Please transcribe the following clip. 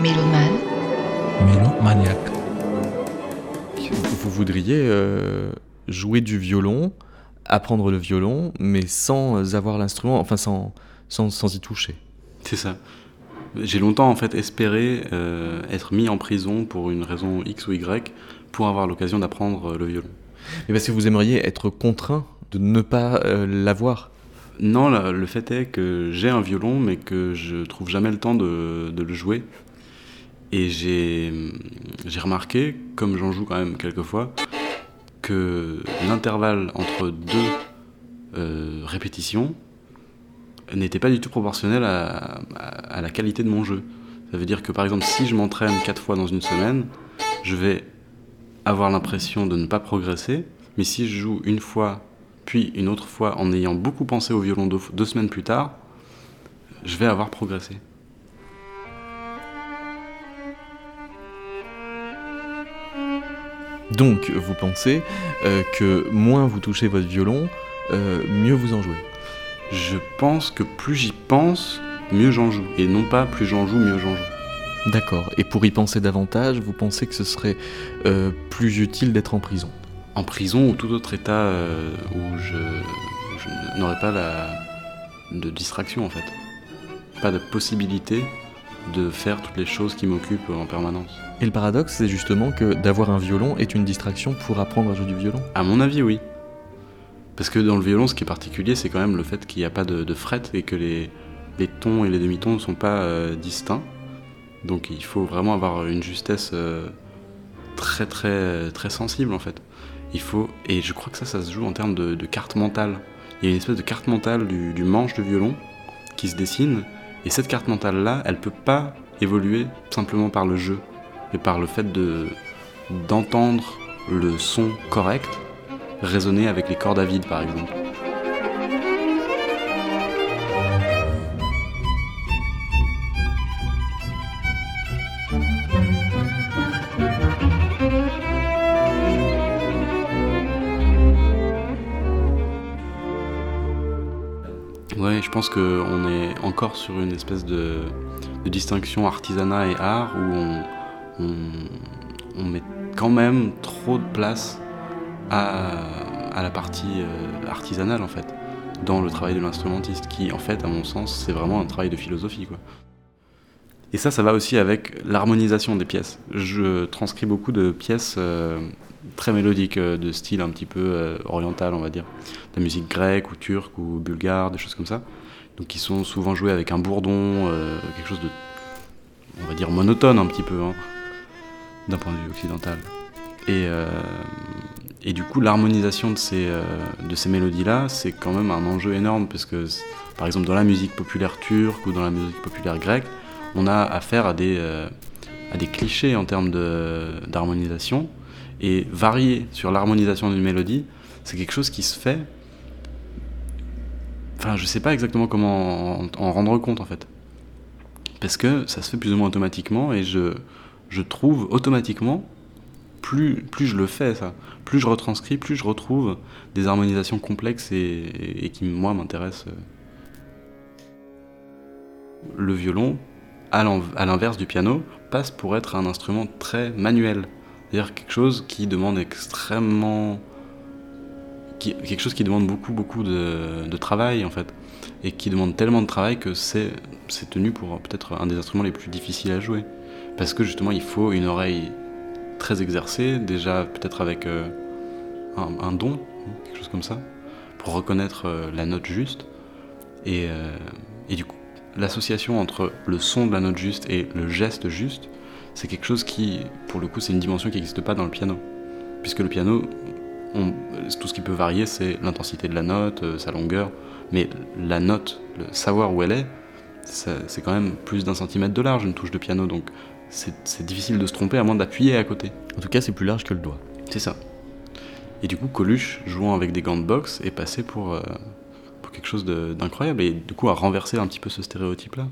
Mélomane. Mélomaniaque. Vous voudriez euh, jouer du violon, apprendre le violon, mais sans avoir l'instrument, enfin sans, sans, sans y toucher. C'est ça. J'ai longtemps en fait espéré euh, être mis en prison pour une raison X ou Y pour avoir l'occasion d'apprendre le violon. Mais parce que vous aimeriez être contraint de ne pas euh, l'avoir. Non, le fait est que j'ai un violon, mais que je trouve jamais le temps de, de le jouer. Et j'ai remarqué, comme j'en joue quand même quelques fois, que l'intervalle entre deux euh, répétitions n'était pas du tout proportionnel à, la qualité de mon jeu. Ça veut dire que par exemple, si je m'entraîne quatre fois dans une semaine, je vais avoir l'impression de ne pas progresser, mais si je joue une fois, puis une autre fois en ayant beaucoup pensé au violon deux semaines plus tard, je vais avoir progressé. Donc, vous pensez euh, que moins vous touchez votre violon, euh, mieux vous en jouez. Je pense que plus j'y pense, mieux j'en joue. Et non pas plus j'en joue, mieux j'en joue. D'accord. Et pour y penser davantage, vous pensez que ce serait euh, plus utile d'être en prison? En prison ou tout autre état où je, je n'aurais pas la, de distraction en fait. Pas de possibilité de faire toutes les choses qui m'occupent en permanence. Et le paradoxe, c'est justement que d'avoir un violon est une distraction pour apprendre à jouer du violon. À mon avis, oui. Parce que dans le violon, ce qui est particulier, c'est quand même le fait qu'il n'y a pas de, de fret et que les, les tons et les demi-tons ne sont pas euh, distincts. Donc il faut vraiment avoir une justesse euh, très très très sensible en fait. Il faut et je crois que ça, ça se joue en termes de, de carte mentale. Il y a une espèce de carte mentale du, du manche de violon qui se dessine et cette carte mentale là, elle peut pas évoluer simplement par le jeu, mais par le fait de d'entendre le son correct résonner avec les cordes à vide par exemple. Ouais, je pense qu'on est encore sur une espèce de, distinction artisanat et art où on, met quand même trop de place à, la partie euh, artisanale en fait, dans le travail de l'instrumentiste, qui en fait, à mon sens, c'est vraiment un travail de philosophie quoi. Et ça, ça va aussi avec l'harmonisation des pièces. Je transcris beaucoup de pièces euh, très mélodiques, euh, de style un petit peu oriental, on va dire. La musique grecque ou turque ou bulgare, des choses comme ça. Donc qui sont souvent jouées avec un bourdon, euh, quelque chose de, on va dire, monotone un petit peu, hein, d'un point de vue occidental. Et, euh, et du coup, l'harmonisation de ces, euh, ces mélodies-là, c'est quand même un enjeu énorme, parce que, par exemple, dans la musique populaire turque ou dans la musique populaire grecque, on a affaire à des, à des clichés en termes d'harmonisation. Et varier sur l'harmonisation d'une mélodie, c'est quelque chose qui se fait. Enfin, je sais pas exactement comment en, en rendre compte en fait. Parce que ça se fait plus ou moins automatiquement et je, je trouve automatiquement, plus, plus je le fais ça, plus je retranscris, plus je retrouve des harmonisations complexes et, et- qui, moi, m'intéressent. Le violon, à l'inverse du piano, passe pour être un instrument très manuel. C'est-à-dire quelque chose qui demande extrêmement. Qui- quelque chose qui demande beaucoup, beaucoup de, travail, en fait. Et qui demande tellement de travail que c'est tenu pour peut-être un des instruments les plus difficiles à jouer. Parce que justement, il faut une oreille très exercée, déjà peut-être avec euh, un, un don, quelque chose comme ça, pour reconnaître euh, la note juste. Et, euh, et du coup, l'association entre le son de la note juste et le geste juste, c'est quelque chose qui, pour le coup, c'est une dimension qui n'existe pas dans le piano. Puisque le piano, on- tout ce qui peut varier, c'est l'intensité de la note, euh, sa longueur, mais la note, le savoir où elle est, c'est quand même plus d'un centimètre de large une touche de piano, donc c'est difficile de se tromper à moins d'appuyer à côté. En tout cas, c'est plus large que le doigt. C'est ça. Et du coup, Coluche, jouant avec des gants de boxe, est passé pour, euh, pour quelque chose d'incroyable et du coup a renversé un petit peu ce stéréotype-là.